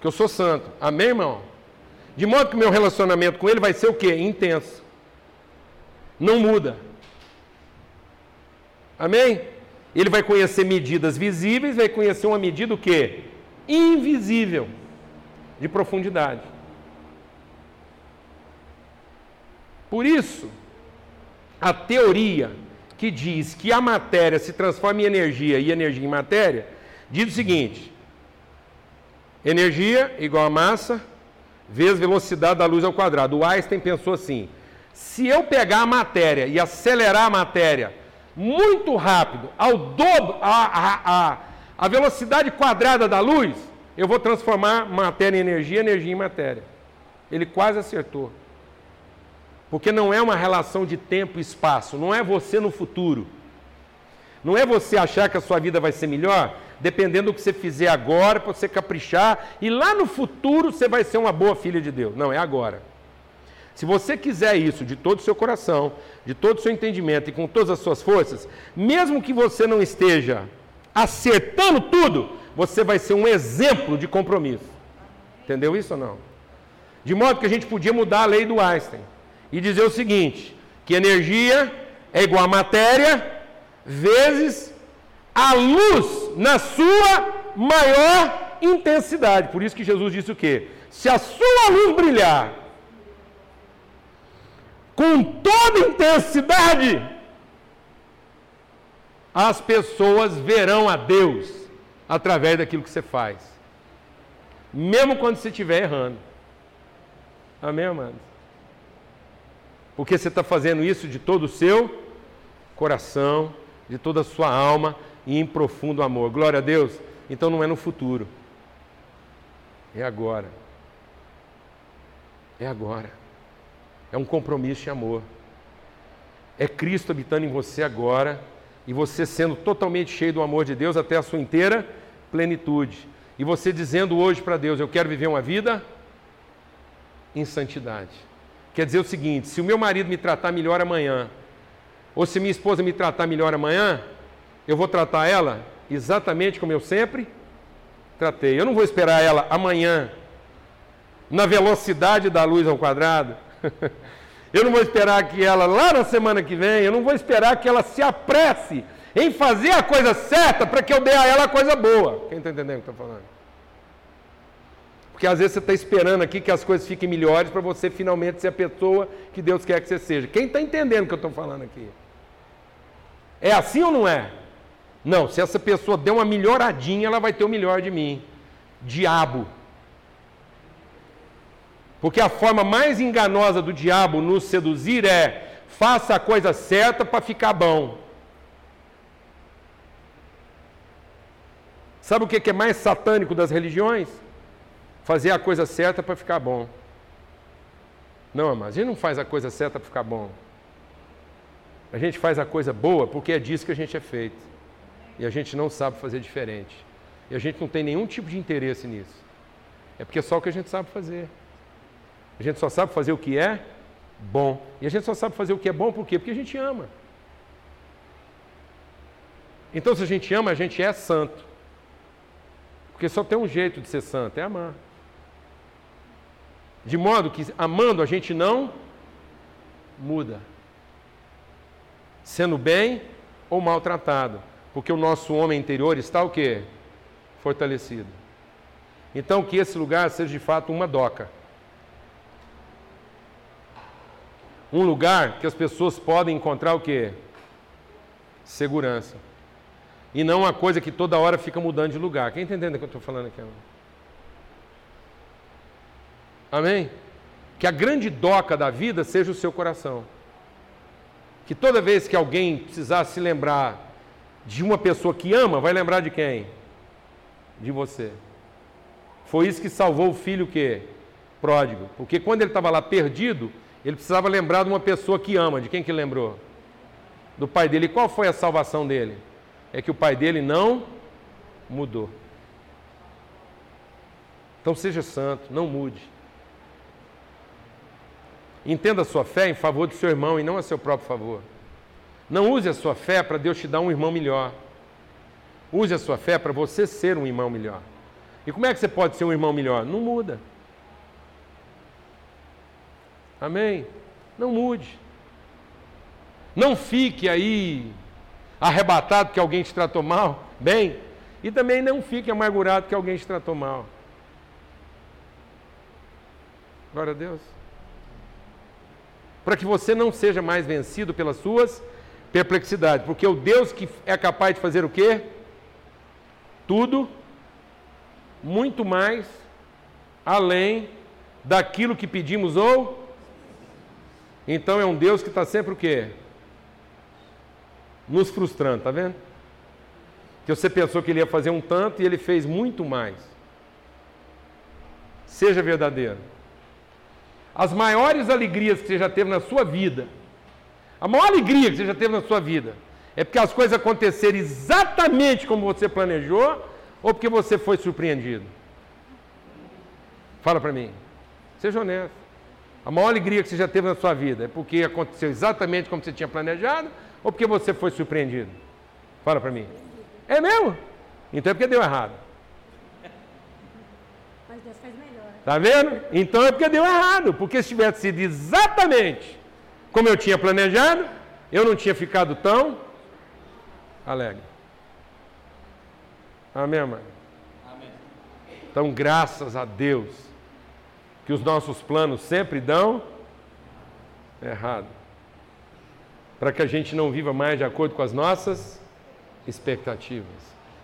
Que eu sou santo. Amém, irmão? De modo que o meu relacionamento com ele vai ser o quê? Intenso. Não muda. Amém? Ele vai conhecer medidas visíveis, vai conhecer uma medida o quê? Invisível de profundidade. Por isso, a teoria que diz que a matéria se transforma em energia e energia em matéria, diz o seguinte: energia igual a massa vezes velocidade da luz ao quadrado. O Einstein pensou assim: se eu pegar a matéria e acelerar a matéria muito rápido, ao dobro, a, a, a, a velocidade quadrada da luz, eu vou transformar matéria em energia, energia em matéria. Ele quase acertou. Porque não é uma relação de tempo e espaço, não é você no futuro. Não é você achar que a sua vida vai ser melhor, dependendo do que você fizer agora, para você caprichar, e lá no futuro você vai ser uma boa filha de Deus. Não, é agora. Se você quiser isso de todo o seu coração, de todo o seu entendimento e com todas as suas forças, mesmo que você não esteja acertando tudo, você vai ser um exemplo de compromisso. Entendeu isso ou não? De modo que a gente podia mudar a lei do Einstein e dizer o seguinte: que energia é igual a matéria vezes a luz na sua maior intensidade. Por isso que Jesus disse o quê? Se a sua luz brilhar com toda intensidade, as pessoas verão a Deus através daquilo que você faz. Mesmo quando você estiver errando. Amém, amados? Porque você está fazendo isso de todo o seu coração, de toda a sua alma e em profundo amor. Glória a Deus. Então não é no futuro. É agora. É agora. É um compromisso de amor. É Cristo habitando em você agora e você sendo totalmente cheio do amor de Deus até a sua inteira plenitude. E você dizendo hoje para Deus: Eu quero viver uma vida em santidade. Quer dizer o seguinte: se o meu marido me tratar melhor amanhã, ou se minha esposa me tratar melhor amanhã, eu vou tratar ela exatamente como eu sempre tratei. Eu não vou esperar ela amanhã, na velocidade da luz ao quadrado. Eu não vou esperar que ela lá na semana que vem, eu não vou esperar que ela se apresse em fazer a coisa certa para que eu dê a ela a coisa boa. Quem está entendendo o que eu estou falando? Porque às vezes você está esperando aqui que as coisas fiquem melhores para você finalmente ser a pessoa que Deus quer que você seja. Quem está entendendo o que eu estou falando aqui? É assim ou não é? Não, se essa pessoa der uma melhoradinha, ela vai ter o melhor de mim. Diabo. Porque a forma mais enganosa do diabo nos seduzir é: faça a coisa certa para ficar bom. Sabe o que é mais satânico das religiões? fazer a coisa certa para ficar bom. Não, mas a gente não faz a coisa certa para ficar bom. A gente faz a coisa boa porque é disso que a gente é feito. E a gente não sabe fazer diferente. E a gente não tem nenhum tipo de interesse nisso. É porque é só o que a gente sabe fazer. A gente só sabe fazer o que é bom. E a gente só sabe fazer o que é bom por quê? Porque a gente ama. Então, se a gente ama, a gente é santo. Porque só tem um jeito de ser santo, é amar. De modo que, amando, a gente não muda. Sendo bem ou maltratado. Porque o nosso homem interior está o quê? Fortalecido. Então, que esse lugar seja de fato uma doca. Um lugar que as pessoas podem encontrar o quê? Segurança. E não uma coisa que toda hora fica mudando de lugar. Quem está entendendo o que eu estou falando aqui? Amém? Que a grande doca da vida seja o seu coração. Que toda vez que alguém precisar se lembrar de uma pessoa que ama, vai lembrar de quem? De você. Foi isso que salvou o filho que pródigo, porque quando ele estava lá perdido, ele precisava lembrar de uma pessoa que ama. De quem que lembrou? Do pai dele. E qual foi a salvação dele? É que o pai dele não mudou. Então seja santo, não mude. Entenda a sua fé em favor do seu irmão e não a seu próprio favor. Não use a sua fé para Deus te dar um irmão melhor. Use a sua fé para você ser um irmão melhor. E como é que você pode ser um irmão melhor? Não muda. Amém? Não mude. Não fique aí arrebatado que alguém te tratou mal, bem, e também não fique amargurado que alguém te tratou mal. Glória a Deus. Para que você não seja mais vencido pelas suas perplexidades, porque o Deus que é capaz de fazer o quê? Tudo, muito mais, além daquilo que pedimos ou. Então é um Deus que está sempre o quê? Nos frustrando, tá vendo? Que você pensou que ele ia fazer um tanto e ele fez muito mais. Seja verdadeiro. As maiores alegrias que você já teve na sua vida, a maior alegria que você já teve na sua vida, é porque as coisas aconteceram exatamente como você planejou ou porque você foi surpreendido? Fala para mim. Seja honesto. A maior alegria que você já teve na sua vida é porque aconteceu exatamente como você tinha planejado ou porque você foi surpreendido? Fala para mim. É mesmo? Então é porque deu errado. Mas Deus faz melhor. Tá vendo? Então é porque deu errado. Porque se tivesse sido exatamente como eu tinha planejado, eu não tinha ficado tão alegre. Amém, mãe? Amém. Então, graças a Deus, que os nossos planos sempre dão errado. Para que a gente não viva mais de acordo com as nossas expectativas.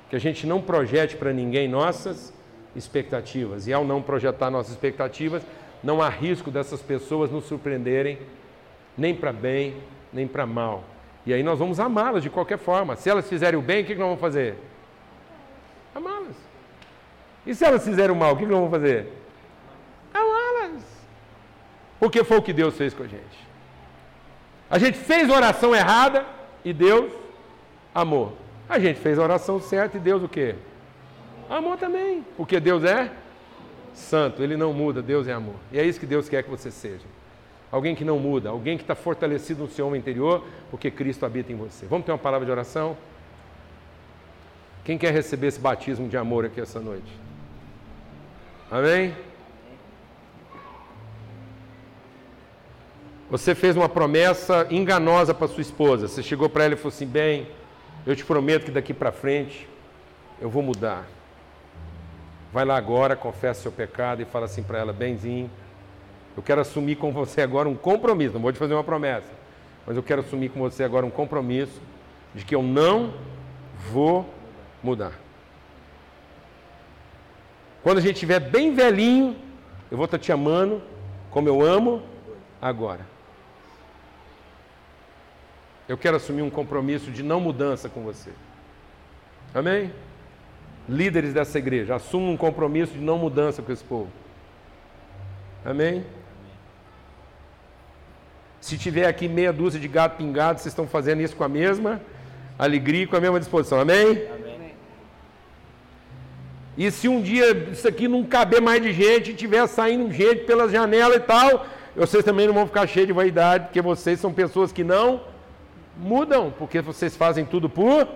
Que a gente não projete para ninguém nossas expectativas. E ao não projetar nossas expectativas, não há risco dessas pessoas nos surpreenderem, nem para bem, nem para mal. E aí nós vamos amá-las de qualquer forma. Se elas fizerem o bem, o que nós vamos fazer? Amá-las. E se elas fizerem o mal, o que nós vamos fazer? Amá-las. Porque foi o que Deus fez com a gente. A gente fez a oração errada e Deus amou. A gente fez a oração certa e Deus o quê? Amor também. Porque Deus é santo, Ele não muda, Deus é amor. E é isso que Deus quer que você seja. Alguém que não muda, alguém que está fortalecido no seu homem interior, porque Cristo habita em você. Vamos ter uma palavra de oração? Quem quer receber esse batismo de amor aqui essa noite? Amém? Você fez uma promessa enganosa para sua esposa. Você chegou para ela e falou assim: bem, eu te prometo que daqui para frente eu vou mudar. Vai lá agora, confessa seu pecado e fala assim para ela: benzinho, eu quero assumir com você agora um compromisso. Não vou te fazer uma promessa, mas eu quero assumir com você agora um compromisso de que eu não vou mudar. Quando a gente estiver bem velhinho, eu vou estar te amando como eu amo agora. Eu quero assumir um compromisso de não mudança com você. Amém? Líderes dessa igreja, assumam um compromisso de não mudança com esse povo. Amém? Se tiver aqui meia dúzia de gato pingado, vocês estão fazendo isso com a mesma alegria e com a mesma disposição. Amém? Amém. E se um dia isso aqui não caber mais de gente, tiver saindo gente pelas janelas e tal, vocês também não vão ficar cheios de vaidade, porque vocês são pessoas que não mudam, porque vocês fazem tudo por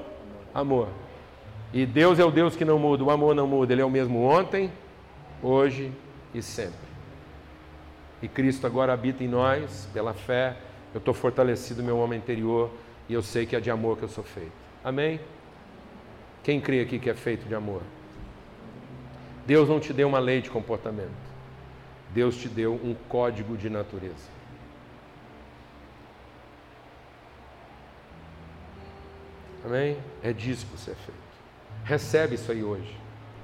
amor. E Deus é o Deus que não muda, o amor não muda, Ele é o mesmo ontem, hoje e sempre. E Cristo agora habita em nós, pela fé, eu estou fortalecido meu homem interior e eu sei que é de amor que eu sou feito. Amém? Quem crê aqui que é feito de amor? Deus não te deu uma lei de comportamento. Deus te deu um código de natureza. Amém? É disso que você é feito. Recebe isso aí hoje.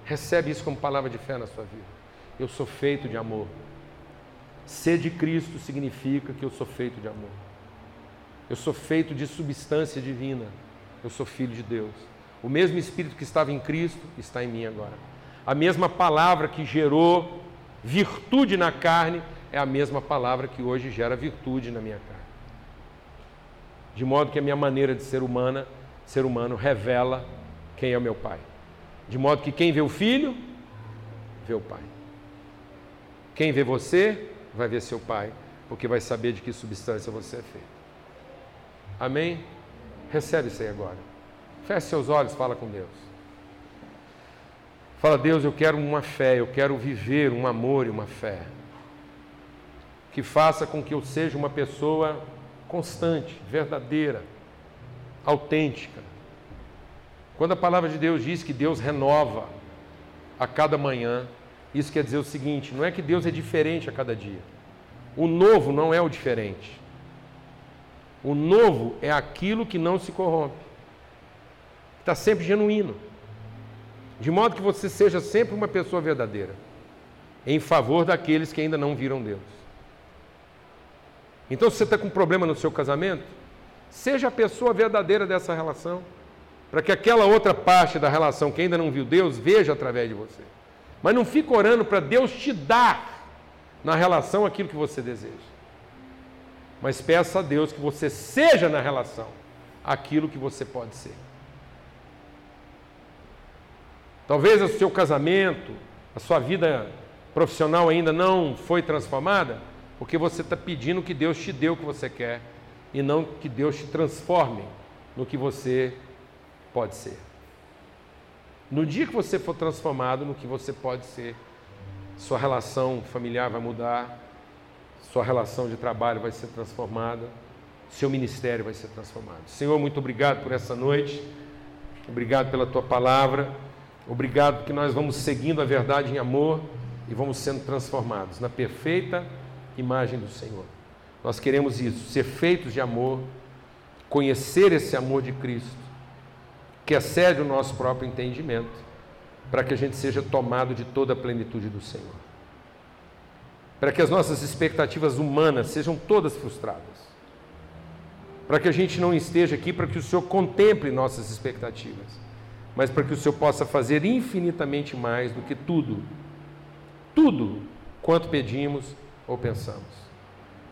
Recebe isso como palavra de fé na sua vida. Eu sou feito de amor. Ser de Cristo significa que eu sou feito de amor. Eu sou feito de substância divina. Eu sou filho de Deus. O mesmo Espírito que estava em Cristo está em mim agora. A mesma palavra que gerou virtude na carne é a mesma palavra que hoje gera virtude na minha carne. De modo que a minha maneira de ser humana, ser humano revela quem é o meu pai. De modo que quem vê o filho, vê o pai. Quem vê você, vai ver seu pai, porque vai saber de que substância você é feito. Amém? Recebe isso aí agora. Feche seus olhos, fala com Deus. Fala, Deus, eu quero uma fé, eu quero viver um amor e uma fé. Que faça com que eu seja uma pessoa constante, verdadeira, autêntica. Quando a palavra de Deus diz que Deus renova a cada manhã, isso quer dizer o seguinte: não é que Deus é diferente a cada dia. O novo não é o diferente. O novo é aquilo que não se corrompe, está sempre genuíno, de modo que você seja sempre uma pessoa verdadeira, em favor daqueles que ainda não viram Deus. Então, se você está com um problema no seu casamento, seja a pessoa verdadeira dessa relação, para que aquela outra parte da relação que ainda não viu Deus veja através de você. Mas não fique orando para Deus te dar na relação aquilo que você deseja mas peça a Deus que você seja na relação aquilo que você pode ser. Talvez o seu casamento, a sua vida profissional ainda não foi transformada, porque você está pedindo que Deus te dê o que você quer e não que Deus te transforme no que você pode ser. No dia que você for transformado no que você pode ser, sua relação familiar vai mudar, sua relação de trabalho vai ser transformada, seu ministério vai ser transformado. Senhor, muito obrigado por essa noite, obrigado pela tua palavra, obrigado que nós vamos seguindo a verdade em amor e vamos sendo transformados na perfeita imagem do Senhor. Nós queremos isso, ser feitos de amor, conhecer esse amor de Cristo, que excede o nosso próprio entendimento, para que a gente seja tomado de toda a plenitude do Senhor para que as nossas expectativas humanas sejam todas frustradas. Para que a gente não esteja aqui para que o Senhor contemple nossas expectativas, mas para que o Senhor possa fazer infinitamente mais do que tudo, tudo quanto pedimos ou pensamos.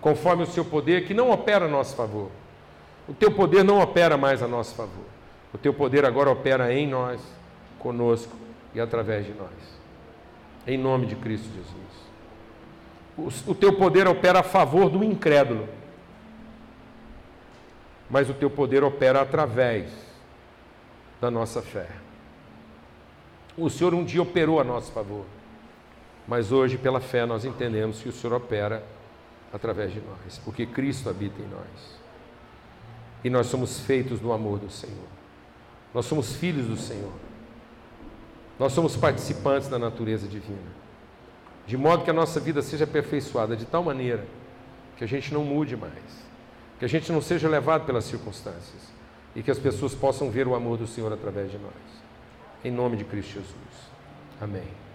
Conforme o seu poder que não opera a nosso favor. O teu poder não opera mais a nosso favor. O teu poder agora opera em nós, conosco e através de nós. Em nome de Cristo Jesus o teu poder opera a favor do incrédulo, mas o teu poder opera através da nossa fé. O Senhor um dia operou a nosso favor, mas hoje, pela fé, nós entendemos que o Senhor opera através de nós, porque Cristo habita em nós. E nós somos feitos no amor do Senhor. Nós somos filhos do Senhor. Nós somos participantes da natureza divina de modo que a nossa vida seja aperfeiçoada de tal maneira que a gente não mude mais, que a gente não seja levado pelas circunstâncias e que as pessoas possam ver o amor do Senhor através de nós. Em nome de Cristo Jesus. Amém.